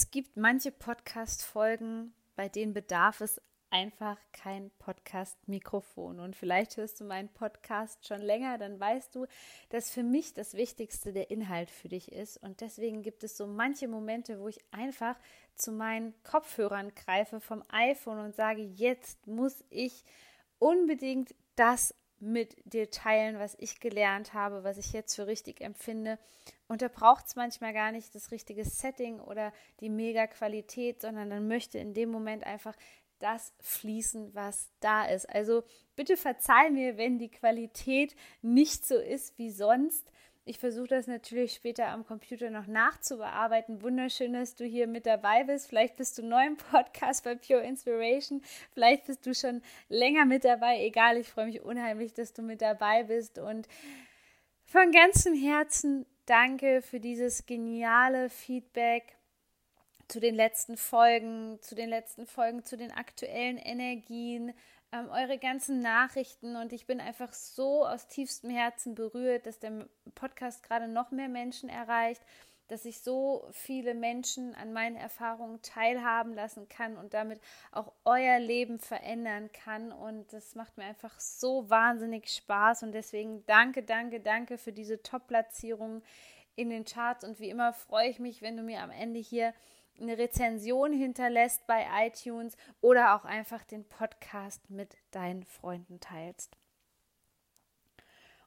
Es gibt manche Podcast-Folgen, bei denen bedarf es einfach kein Podcast-Mikrofon. Und vielleicht hörst du meinen Podcast schon länger, dann weißt du, dass für mich das Wichtigste der Inhalt für dich ist. Und deswegen gibt es so manche Momente, wo ich einfach zu meinen Kopfhörern greife vom iPhone und sage, jetzt muss ich unbedingt das mit dir teilen, was ich gelernt habe, was ich jetzt für richtig empfinde. Und da braucht es manchmal gar nicht das richtige Setting oder die mega Qualität, sondern dann möchte in dem Moment einfach das fließen, was da ist. Also bitte verzeih mir, wenn die Qualität nicht so ist wie sonst. Ich versuche das natürlich später am Computer noch nachzubearbeiten. Wunderschön, dass du hier mit dabei bist. Vielleicht bist du neu im Podcast bei Pure Inspiration. Vielleicht bist du schon länger mit dabei. Egal, ich freue mich unheimlich, dass du mit dabei bist. Und von ganzem Herzen danke für dieses geniale Feedback zu den letzten Folgen, zu den letzten Folgen, zu den aktuellen Energien ähm, eure ganzen Nachrichten und ich bin einfach so aus tiefstem Herzen berührt, dass der Podcast gerade noch mehr Menschen erreicht, dass ich so viele Menschen an meinen Erfahrungen teilhaben lassen kann und damit auch euer Leben verändern kann. Und das macht mir einfach so wahnsinnig Spaß. Und deswegen danke, danke, danke für diese Top-Platzierung in den Charts. Und wie immer freue ich mich, wenn du mir am Ende hier eine Rezension hinterlässt bei iTunes oder auch einfach den Podcast mit deinen Freunden teilst.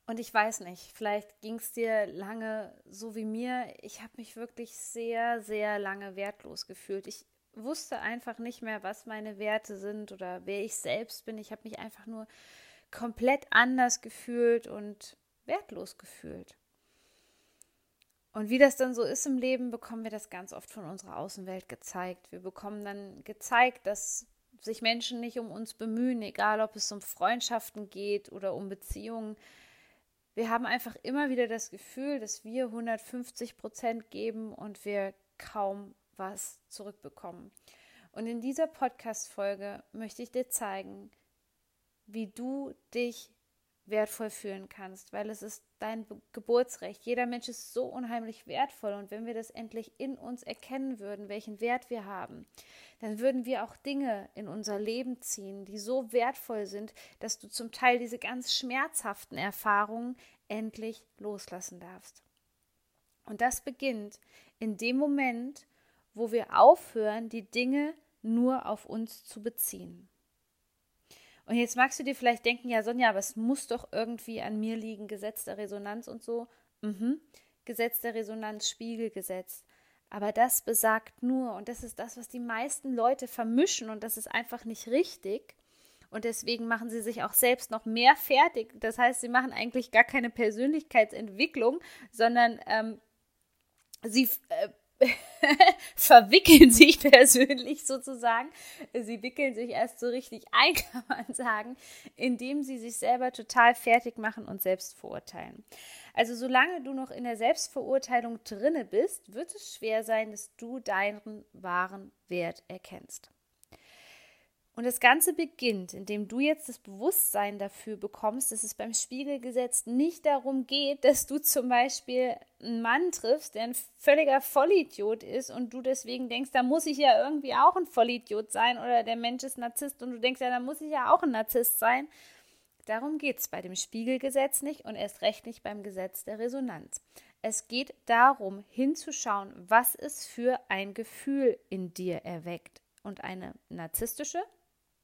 Und ich weiß nicht, vielleicht ging es dir lange so wie mir. Ich habe mich wirklich sehr, sehr lange wertlos gefühlt. Ich wusste einfach nicht mehr, was meine Werte sind oder wer ich selbst bin. Ich habe mich einfach nur komplett anders gefühlt und wertlos gefühlt. Und wie das dann so ist im Leben, bekommen wir das ganz oft von unserer Außenwelt gezeigt. Wir bekommen dann gezeigt, dass sich Menschen nicht um uns bemühen, egal ob es um Freundschaften geht oder um Beziehungen. Wir haben einfach immer wieder das Gefühl, dass wir 150 Prozent geben und wir kaum was zurückbekommen. Und in dieser Podcast-Folge möchte ich dir zeigen, wie du dich wertvoll fühlen kannst, weil es ist dein Geburtsrecht. Jeder Mensch ist so unheimlich wertvoll und wenn wir das endlich in uns erkennen würden, welchen Wert wir haben, dann würden wir auch Dinge in unser Leben ziehen, die so wertvoll sind, dass du zum Teil diese ganz schmerzhaften Erfahrungen endlich loslassen darfst. Und das beginnt in dem Moment, wo wir aufhören, die Dinge nur auf uns zu beziehen. Und jetzt magst du dir vielleicht denken, ja, Sonja, aber es muss doch irgendwie an mir liegen, Gesetz der Resonanz und so. Mhm. Gesetz der Resonanz, Spiegelgesetz. Aber das besagt nur, und das ist das, was die meisten Leute vermischen, und das ist einfach nicht richtig. Und deswegen machen sie sich auch selbst noch mehr fertig. Das heißt, sie machen eigentlich gar keine Persönlichkeitsentwicklung, sondern ähm, sie äh, verwickeln sich persönlich sozusagen. Sie wickeln sich erst so richtig ein, kann man sagen, indem sie sich selber total fertig machen und selbst verurteilen. Also solange du noch in der Selbstverurteilung drinne bist, wird es schwer sein, dass du deinen wahren Wert erkennst. Und das Ganze beginnt, indem du jetzt das Bewusstsein dafür bekommst, dass es beim Spiegelgesetz nicht darum geht, dass du zum Beispiel einen Mann triffst, der ein völliger Vollidiot ist und du deswegen denkst, da muss ich ja irgendwie auch ein Vollidiot sein oder der Mensch ist Narzisst und du denkst, ja, da muss ich ja auch ein Narzisst sein. Darum geht es bei dem Spiegelgesetz nicht und erst recht nicht beim Gesetz der Resonanz. Es geht darum, hinzuschauen, was es für ein Gefühl in dir erweckt. Und eine narzisstische,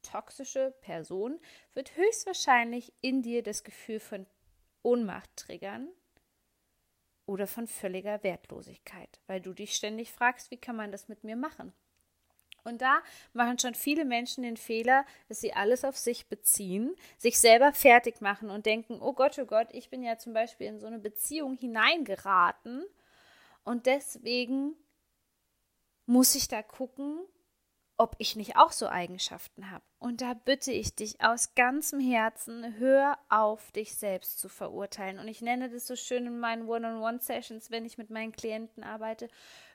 toxische Person wird höchstwahrscheinlich in dir das Gefühl von Ohnmacht triggern oder von völliger Wertlosigkeit, weil du dich ständig fragst, wie kann man das mit mir machen? Und da machen schon viele Menschen den Fehler, dass sie alles auf sich beziehen, sich selber fertig machen und denken, oh Gott, oh Gott, ich bin ja zum Beispiel in so eine Beziehung hineingeraten Und deswegen muss ich da gucken, ob ich nicht auch so Eigenschaften habe. Und da bitte ich dich aus ganzem Herzen, hör auf, dich selbst zu verurteilen. Und ich nenne das so schön in meinen One-on-One-Sessions, wenn ich mit meinen Klienten arbeite.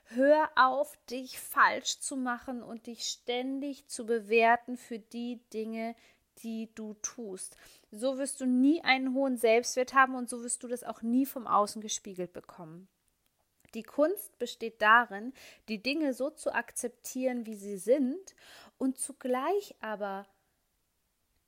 Hör auf, dich falsch zu machen und dich ständig zu bewerten für die Dinge, die du tust. So wirst du nie einen hohen Selbstwert haben und so wirst du das auch nie vom Außen gespiegelt bekommen. Die Kunst besteht darin, die Dinge so zu akzeptieren, wie sie sind und zugleich aber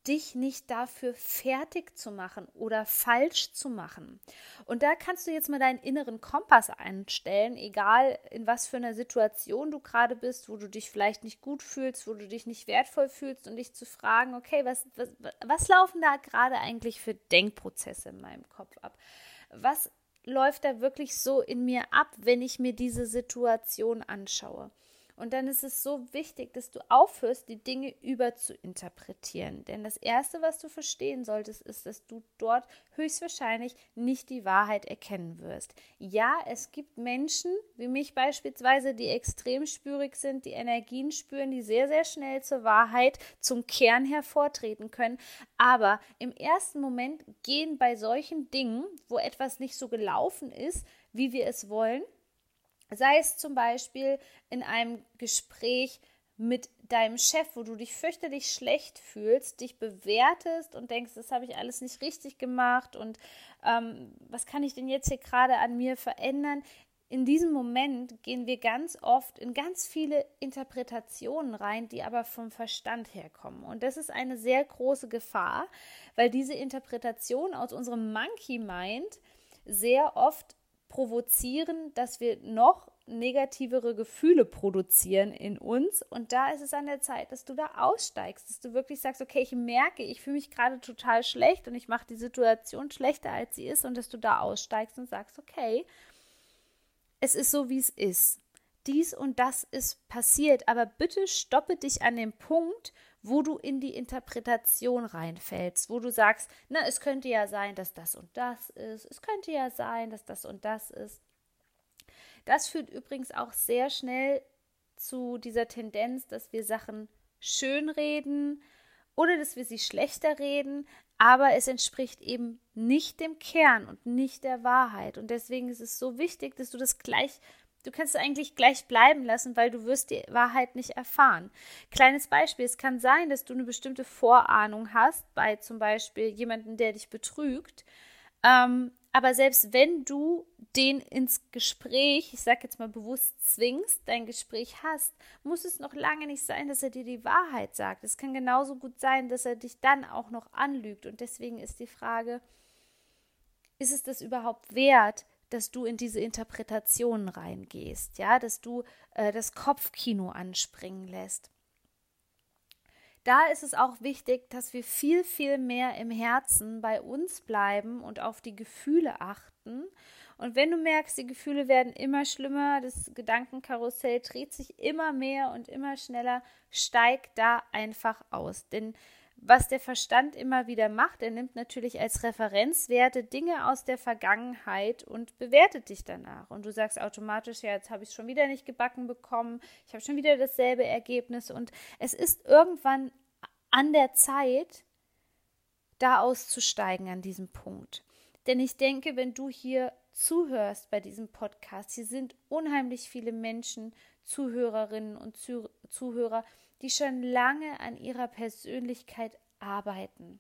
dich nicht dafür fertig zu machen oder falsch zu machen. Und da kannst du jetzt mal deinen inneren Kompass einstellen, egal in was für einer Situation du gerade bist, wo du dich vielleicht nicht gut fühlst, wo du dich nicht wertvoll fühlst und dich zu fragen, okay, was, was, was laufen da gerade eigentlich für Denkprozesse in meinem Kopf ab? Was läuft da wirklich so in mir ab, wenn ich mir diese Situation anschaue? Und dann ist es so wichtig, dass du aufhörst, die Dinge überzuinterpretieren. Denn das Erste, was du verstehen solltest, ist, dass du dort höchstwahrscheinlich nicht die Wahrheit erkennen wirst. Ja, es gibt Menschen, wie mich beispielsweise, die extrem spürig sind, die Energien spüren, die sehr, sehr schnell zur Wahrheit, zum Kern hervortreten können. Aber im ersten Moment gehen bei solchen Dingen, wo etwas nicht so gelaufen ist, wie wir es wollen, Sei es zum Beispiel in einem Gespräch mit deinem Chef, wo du dich fürchterlich schlecht fühlst, dich bewertest und denkst, das habe ich alles nicht richtig gemacht und ähm, was kann ich denn jetzt hier gerade an mir verändern? In diesem Moment gehen wir ganz oft in ganz viele Interpretationen rein, die aber vom Verstand herkommen. Und das ist eine sehr große Gefahr, weil diese Interpretation aus unserem Monkey Mind sehr oft provozieren, dass wir noch negativere Gefühle produzieren in uns. Und da ist es an der Zeit, dass du da aussteigst, dass du wirklich sagst, okay, ich merke, ich fühle mich gerade total schlecht und ich mache die Situation schlechter, als sie ist. Und dass du da aussteigst und sagst, okay, es ist so, wie es ist. Dies und das ist passiert, aber bitte stoppe dich an dem Punkt, wo du in die Interpretation reinfällst, wo du sagst, na, es könnte ja sein, dass das und das ist, es könnte ja sein, dass das und das ist. Das führt übrigens auch sehr schnell zu dieser Tendenz, dass wir Sachen schönreden oder dass wir sie schlechter reden, aber es entspricht eben nicht dem Kern und nicht der Wahrheit. Und deswegen ist es so wichtig, dass du das gleich Du kannst es eigentlich gleich bleiben lassen, weil du wirst die Wahrheit nicht erfahren. Kleines Beispiel, es kann sein, dass du eine bestimmte Vorahnung hast bei zum Beispiel jemandem, der dich betrügt. Ähm, aber selbst wenn du den ins Gespräch, ich sage jetzt mal bewusst zwingst, dein Gespräch hast, muss es noch lange nicht sein, dass er dir die Wahrheit sagt. Es kann genauso gut sein, dass er dich dann auch noch anlügt. Und deswegen ist die Frage, ist es das überhaupt wert, dass du in diese Interpretationen reingehst, ja, dass du äh, das Kopfkino anspringen lässt. Da ist es auch wichtig, dass wir viel, viel mehr im Herzen bei uns bleiben und auf die Gefühle achten. Und wenn du merkst, die Gefühle werden immer schlimmer, das Gedankenkarussell dreht sich immer mehr und immer schneller, steig da einfach aus. Denn was der Verstand immer wieder macht, er nimmt natürlich als Referenzwerte Dinge aus der Vergangenheit und bewertet dich danach. Und du sagst automatisch, ja, jetzt habe ich es schon wieder nicht gebacken bekommen, ich habe schon wieder dasselbe Ergebnis. Und es ist irgendwann an der Zeit, da auszusteigen an diesem Punkt. Denn ich denke, wenn du hier zuhörst bei diesem Podcast, hier sind unheimlich viele Menschen, Zuhörerinnen und Zuhörer, die schon lange an ihrer Persönlichkeit arbeiten.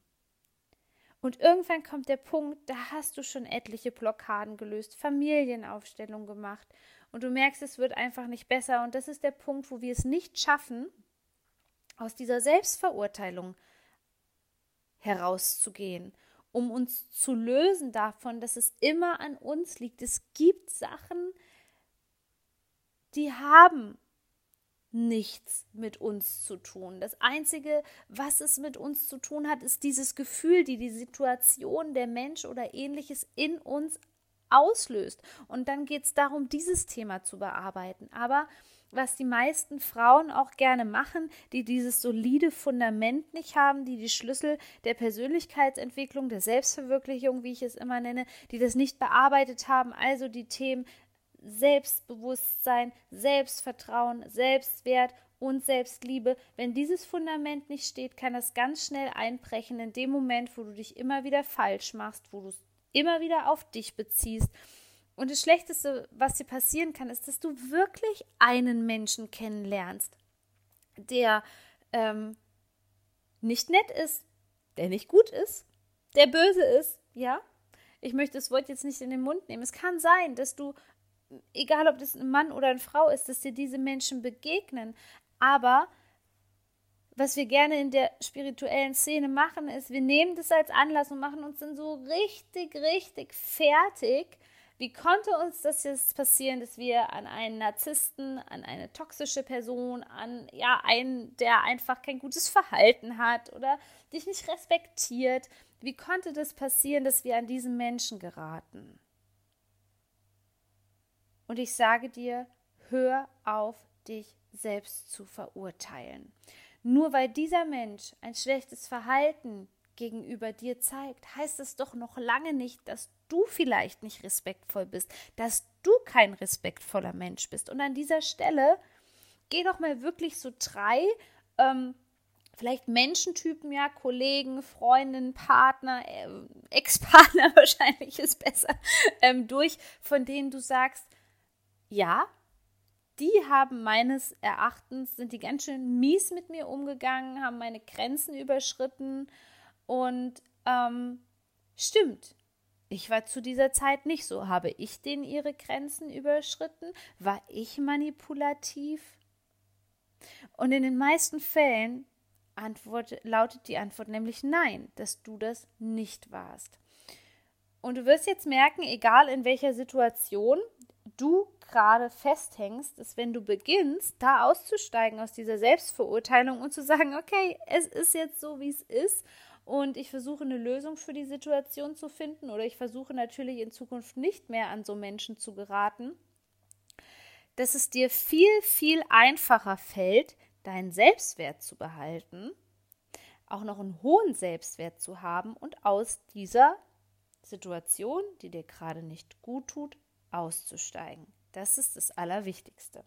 Und irgendwann kommt der Punkt, da hast du schon etliche Blockaden gelöst, Familienaufstellung gemacht und du merkst, es wird einfach nicht besser. Und das ist der Punkt, wo wir es nicht schaffen, aus dieser Selbstverurteilung herauszugehen, um uns zu lösen davon, dass es immer an uns liegt. Es gibt Sachen, die haben nichts mit uns zu tun. Das Einzige, was es mit uns zu tun hat, ist dieses Gefühl, die die Situation, der Mensch oder ähnliches in uns auslöst. Und dann geht es darum, dieses Thema zu bearbeiten. Aber was die meisten Frauen auch gerne machen, die dieses solide Fundament nicht haben, die die Schlüssel der Persönlichkeitsentwicklung, der Selbstverwirklichung, wie ich es immer nenne, die das nicht bearbeitet haben, also die Themen Selbstbewusstsein, Selbstvertrauen, Selbstwert und Selbstliebe. Wenn dieses Fundament nicht steht, kann das ganz schnell einbrechen in dem Moment, wo du dich immer wieder falsch machst, wo du es immer wieder auf dich beziehst. Und das Schlechteste, was dir passieren kann, ist, dass du wirklich einen Menschen kennenlernst, der ähm, nicht nett ist, der nicht gut ist, der böse ist, ja. Ich möchte das Wort jetzt nicht in den Mund nehmen. Es kann sein, dass du, egal ob das ein Mann oder eine Frau ist, dass dir diese Menschen begegnen. Aber was wir gerne in der spirituellen Szene machen, ist, wir nehmen das als Anlass und machen uns dann so richtig, richtig fertig. Wie konnte uns das jetzt passieren, dass wir an einen Narzissten, an eine toxische Person, an ja einen, der einfach kein gutes Verhalten hat oder dich nicht respektiert, wie konnte das passieren, dass wir an diesen Menschen geraten? Und ich sage dir, hör auf, dich selbst zu verurteilen. Nur weil dieser Mensch ein schlechtes Verhalten gegenüber dir zeigt, heißt es doch noch lange nicht, dass du vielleicht nicht respektvoll bist, dass du kein respektvoller Mensch bist. Und an dieser Stelle geh doch mal wirklich so drei, ähm, vielleicht Menschentypen, ja, Kollegen, Freundinnen, Partner, äh, Ex-Partner wahrscheinlich ist besser, ähm, durch, von denen du sagst, ja, die haben meines Erachtens, sind die ganz schön mies mit mir umgegangen, haben meine Grenzen überschritten und ähm, stimmt. Ich war zu dieser Zeit nicht so. Habe ich denen ihre Grenzen überschritten? War ich manipulativ? Und in den meisten Fällen Antwort, lautet die Antwort nämlich nein, dass du das nicht warst. Und du wirst jetzt merken, egal in welcher Situation, du gerade festhängst, ist, wenn du beginnst, da auszusteigen aus dieser Selbstverurteilung und zu sagen, okay, es ist jetzt so, wie es ist und ich versuche eine Lösung für die Situation zu finden oder ich versuche natürlich in Zukunft nicht mehr an so Menschen zu geraten, dass es dir viel, viel einfacher fällt, deinen Selbstwert zu behalten, auch noch einen hohen Selbstwert zu haben und aus dieser Situation, die dir gerade nicht gut tut, auszusteigen. Das ist das Allerwichtigste.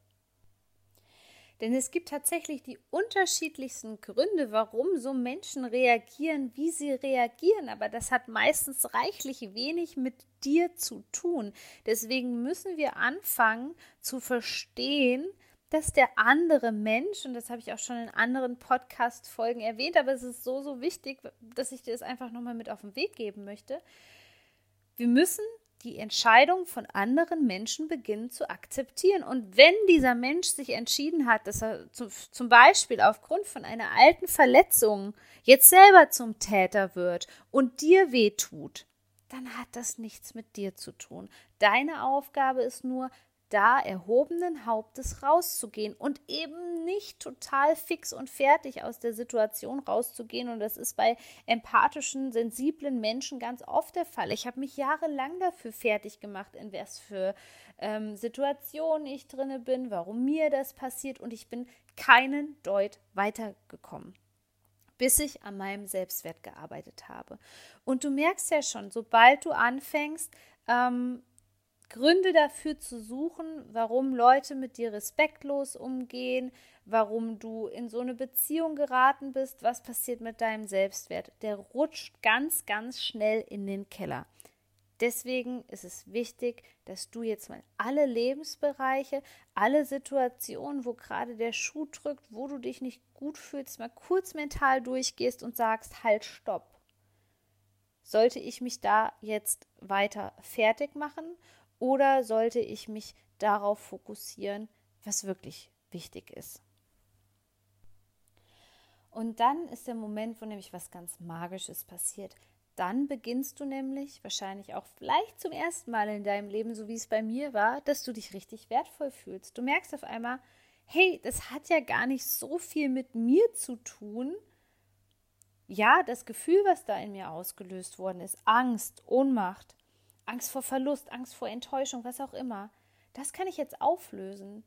Denn es gibt tatsächlich die unterschiedlichsten Gründe, warum so Menschen reagieren, wie sie reagieren. Aber das hat meistens reichlich wenig mit dir zu tun. Deswegen müssen wir anfangen zu verstehen, dass der andere Mensch, und das habe ich auch schon in anderen Podcast-Folgen erwähnt, aber es ist so, so wichtig, dass ich dir das einfach nochmal mit auf den Weg geben möchte. Wir müssen die Entscheidung von anderen Menschen beginnen zu akzeptieren. Und wenn dieser Mensch sich entschieden hat, dass er zu, zum Beispiel aufgrund von einer alten Verletzung jetzt selber zum Täter wird und dir wehtut, dann hat das nichts mit dir zu tun. Deine Aufgabe ist nur, da erhobenen Hauptes rauszugehen und eben nicht total fix und fertig aus der Situation rauszugehen. Und das ist bei empathischen, sensiblen Menschen ganz oft der Fall. Ich habe mich jahrelang dafür fertig gemacht, in was für ähm, Situationen ich drinne bin, warum mir das passiert und ich bin keinen Deut weitergekommen bis ich an meinem Selbstwert gearbeitet habe. Und du merkst ja schon, sobald du anfängst, ähm, Gründe dafür zu suchen, warum Leute mit dir respektlos umgehen, warum du in so eine Beziehung geraten bist, was passiert mit deinem Selbstwert. Der rutscht ganz, ganz schnell in den Keller. Deswegen ist es wichtig, dass du jetzt mal alle Lebensbereiche, alle Situationen, wo gerade der Schuh drückt, wo du dich nicht gut fühlst, mal kurz mental durchgehst und sagst, halt, stopp. Sollte ich mich da jetzt weiter fertig machen oder sollte ich mich darauf fokussieren, was wirklich wichtig ist? Und dann ist der Moment, wo nämlich was ganz Magisches passiert. Dann beginnst du nämlich, wahrscheinlich auch vielleicht zum ersten Mal in deinem Leben, so wie es bei mir war, dass du dich richtig wertvoll fühlst. Du merkst auf einmal, hey, das hat ja gar nicht so viel mit mir zu tun. Ja, das Gefühl, was da in mir ausgelöst worden ist, Angst, Ohnmacht, Angst vor Verlust, Angst vor Enttäuschung, was auch immer, das kann ich jetzt auflösen.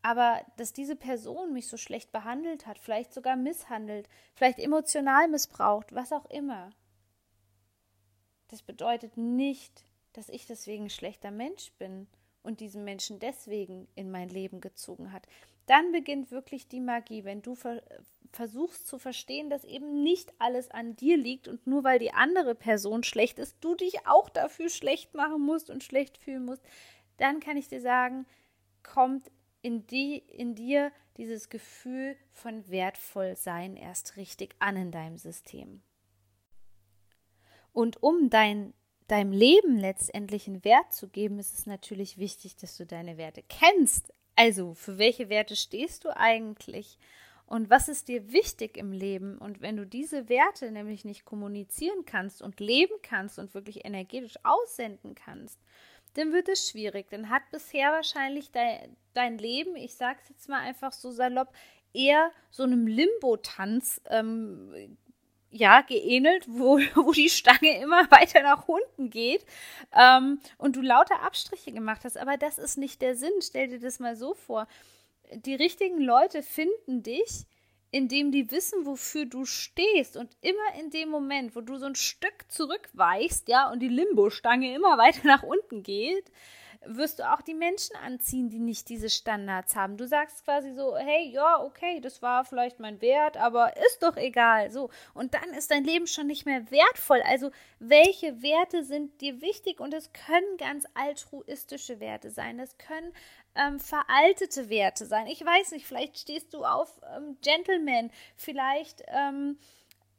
Aber dass diese Person mich so schlecht behandelt hat, vielleicht sogar misshandelt, vielleicht emotional missbraucht, was auch immer, das bedeutet nicht, dass ich deswegen ein schlechter Mensch bin und diesen Menschen deswegen in mein Leben gezogen hat. Dann beginnt wirklich die Magie, wenn du versuchst zu verstehen, dass eben nicht alles an dir liegt und nur weil die andere Person schlecht ist, du dich auch dafür schlecht machen musst und schlecht fühlen musst, dann kann ich dir sagen, kommt in, die, in dir dieses Gefühl von wertvoll sein erst richtig an in deinem System. Und um dein, deinem Leben letztendlich einen Wert zu geben, ist es natürlich wichtig, dass du deine Werte kennst. Also, für welche Werte stehst du eigentlich? Und was ist dir wichtig im Leben? Und wenn du diese Werte nämlich nicht kommunizieren kannst und leben kannst und wirklich energetisch aussenden kannst, dann wird es schwierig. Dann hat bisher wahrscheinlich dein, dein Leben, ich sag's jetzt mal einfach so salopp, eher so einem Limbo-Tanz ähm, ja, geähnelt, wo, wo die Stange immer weiter nach unten geht ähm, und du lauter Abstriche gemacht hast. Aber das ist nicht der Sinn. Stell dir das mal so vor. Die richtigen Leute finden dich, indem die wissen, wofür du stehst. Und immer in dem Moment, wo du so ein Stück zurückweichst, ja, und die Limbo-Stange immer weiter nach unten geht, wirst du auch die Menschen anziehen, die nicht diese Standards haben. Du sagst quasi so, hey, ja, okay, das war vielleicht mein Wert, aber ist doch egal. So. Und dann ist dein Leben schon nicht mehr wertvoll. Also, welche Werte sind dir wichtig? Und es können ganz altruistische Werte sein. Es können ähm, veraltete Werte sein. Ich weiß nicht, vielleicht stehst du auf ähm, Gentleman, vielleicht ähm,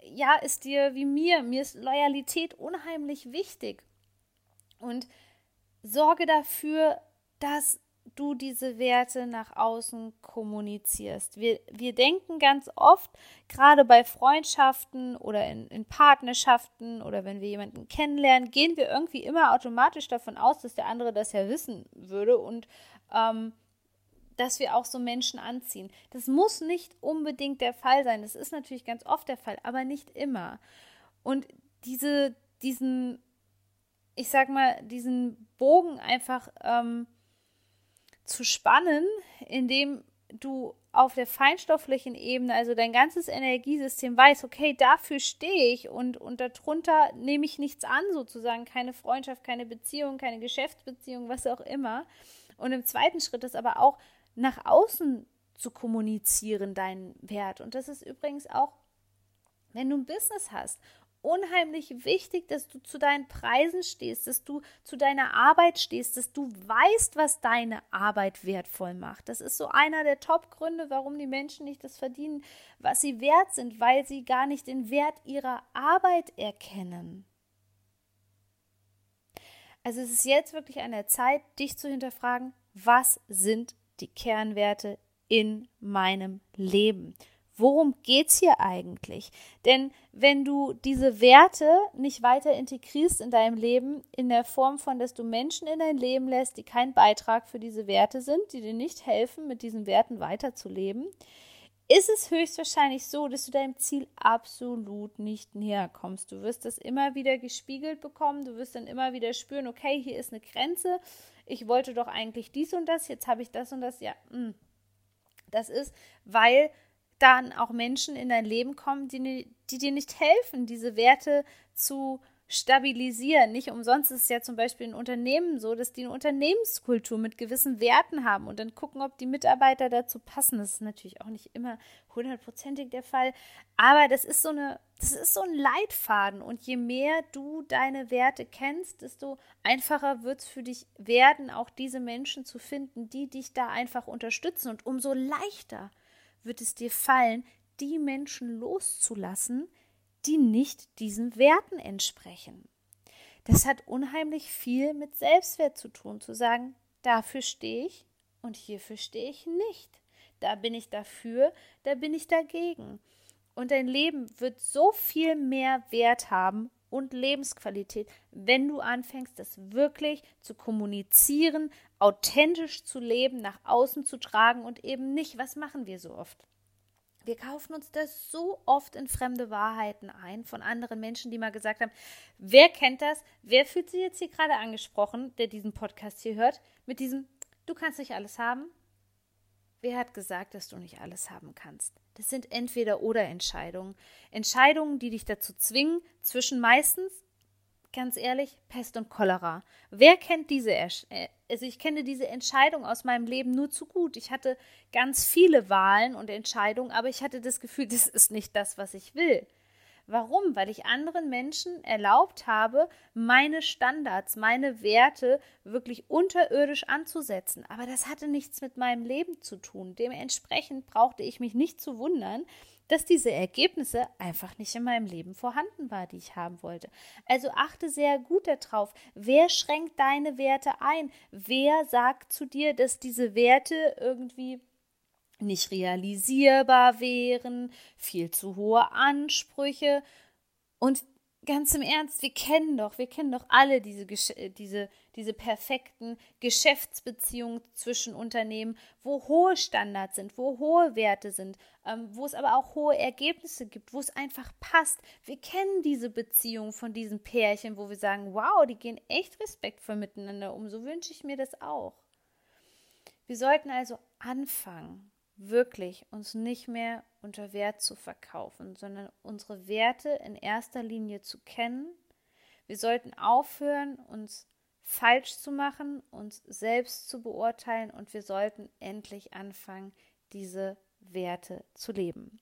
ja, ist dir wie mir, mir ist Loyalität unheimlich wichtig. Und sorge dafür, dass du diese Werte nach außen kommunizierst. Wir, wir denken ganz oft, gerade bei Freundschaften oder in, in Partnerschaften oder wenn wir jemanden kennenlernen, gehen wir irgendwie immer automatisch davon aus, dass der andere das ja wissen würde und ähm, dass wir auch so Menschen anziehen. Das muss nicht unbedingt der Fall sein. Das ist natürlich ganz oft der Fall, aber nicht immer. Und diese, diesen ich sag mal, diesen Bogen einfach ähm, zu spannen, indem du auf der feinstofflichen Ebene, also dein ganzes Energiesystem weiß, okay, dafür stehe ich und, und darunter nehme ich nichts an, sozusagen, keine Freundschaft, keine Beziehung, keine Geschäftsbeziehung, was auch immer. Und im zweiten Schritt ist aber auch nach außen zu kommunizieren, deinen Wert. Und das ist übrigens auch, wenn du ein Business hast unheimlich wichtig, dass du zu deinen Preisen stehst, dass du zu deiner Arbeit stehst, dass du weißt, was deine Arbeit wertvoll macht. Das ist so einer der Top-Gründe, warum die Menschen nicht das verdienen, was sie wert sind, weil sie gar nicht den Wert ihrer Arbeit erkennen. Also es ist jetzt wirklich an der Zeit, dich zu hinterfragen, was sind die Kernwerte in meinem Leben? worum geht es hier eigentlich? Denn wenn du diese Werte nicht weiter integrierst in deinem Leben, in der Form von, dass du Menschen in dein Leben lässt, die kein Beitrag für diese Werte sind, die dir nicht helfen, mit diesen Werten weiterzuleben, ist es höchstwahrscheinlich so, dass du deinem Ziel absolut nicht näher kommst. Du wirst das immer wieder gespiegelt bekommen, du wirst dann immer wieder spüren, okay, hier ist eine Grenze, ich wollte doch eigentlich dies und das, jetzt habe ich das und das, ja, mh. Hm. das ist, weil dann auch Menschen in dein Leben kommen, die, die dir nicht helfen, diese Werte zu stabilisieren. Nicht umsonst ist es ja zum Beispiel in Unternehmen so, dass die eine Unternehmenskultur mit gewissen Werten haben und dann gucken, ob die Mitarbeiter dazu passen. Das ist natürlich auch nicht immer hundertprozentig der Fall, aber das ist so eine, das ist so ein Leitfaden und je mehr du deine Werte kennst, desto einfacher wird es für dich werden, auch diese Menschen zu finden, die dich da einfach unterstützen und umso leichter wird es dir fallen, die Menschen loszulassen, die nicht diesen Werten entsprechen. Das hat unheimlich viel mit Selbstwert zu tun, zu sagen, dafür stehe ich und hierfür stehe ich nicht. Da bin ich dafür, da bin ich dagegen. Und dein Leben wird so viel mehr Wert haben und Lebensqualität, wenn du anfängst, das wirklich zu kommunizieren, authentisch zu leben, nach außen zu tragen und eben nicht, was machen wir so oft? Wir kaufen uns das so oft in fremde Wahrheiten ein von anderen Menschen, die mal gesagt haben, wer kennt das? Wer fühlt sich jetzt hier gerade angesprochen, der diesen Podcast hier hört, mit diesem, du kannst nicht alles haben? Wer hat gesagt, dass du nicht alles haben kannst? Das sind entweder oder Entscheidungen. Entscheidungen, die dich dazu zwingen, zwischen meistens ganz ehrlich, Pest und Cholera. Wer kennt diese, äh, also ich kenne diese Entscheidung aus meinem Leben nur zu gut. Ich hatte ganz viele Wahlen und Entscheidungen, aber ich hatte das Gefühl, das ist nicht das, was ich will. Warum? Weil ich anderen Menschen erlaubt habe, meine Standards, meine Werte wirklich unterirdisch anzusetzen. Aber das hatte nichts mit meinem Leben zu tun. Dementsprechend brauchte ich mich nicht zu wundern, dass diese Ergebnisse einfach nicht in meinem Leben vorhanden war, die ich haben wollte. Also achte sehr gut darauf, wer schränkt deine Werte ein? Wer sagt zu dir, dass diese Werte irgendwie nicht realisierbar wären, viel zu hohe Ansprüche und ganz im Ernst, wir kennen doch, wir kennen doch alle diese, äh, diese, diese perfekten Geschäftsbeziehungen zwischen Unternehmen, wo hohe Standards sind, wo hohe Werte sind, ähm, wo es aber auch hohe Ergebnisse gibt, wo es einfach passt. Wir kennen diese Beziehungen von diesen Pärchen, wo wir sagen, wow, die gehen echt respektvoll miteinander um. So wünsche ich mir das auch. Wir sollten also anfangen, wirklich uns nicht mehr unter Wert zu verkaufen, sondern unsere Werte in erster Linie zu kennen. Wir sollten aufhören, uns falsch zu machen, uns selbst zu beurteilen und wir sollten endlich anfangen, diese Werte zu leben.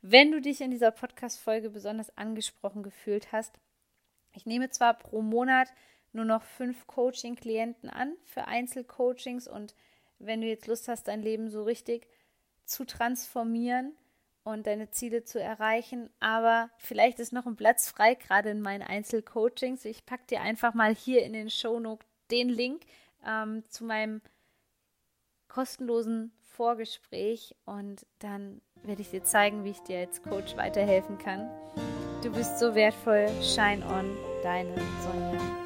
Wenn du dich in dieser Podcast-Folge besonders angesprochen gefühlt hast, ich nehme zwar pro Monat nur noch fünf Coaching-Klienten an für Einzelcoachings und wenn du jetzt Lust hast, dein Leben so richtig zu transformieren und deine Ziele zu erreichen. Aber vielleicht ist noch ein Platz frei, gerade in meinen Einzelcoachings. Ich packe dir einfach mal hier in den Shownote den Link ähm, zu meinem kostenlosen Vorgespräch und dann werde ich dir zeigen, wie ich dir als Coach weiterhelfen kann. Du bist so wertvoll. Shine on, deine Sonja.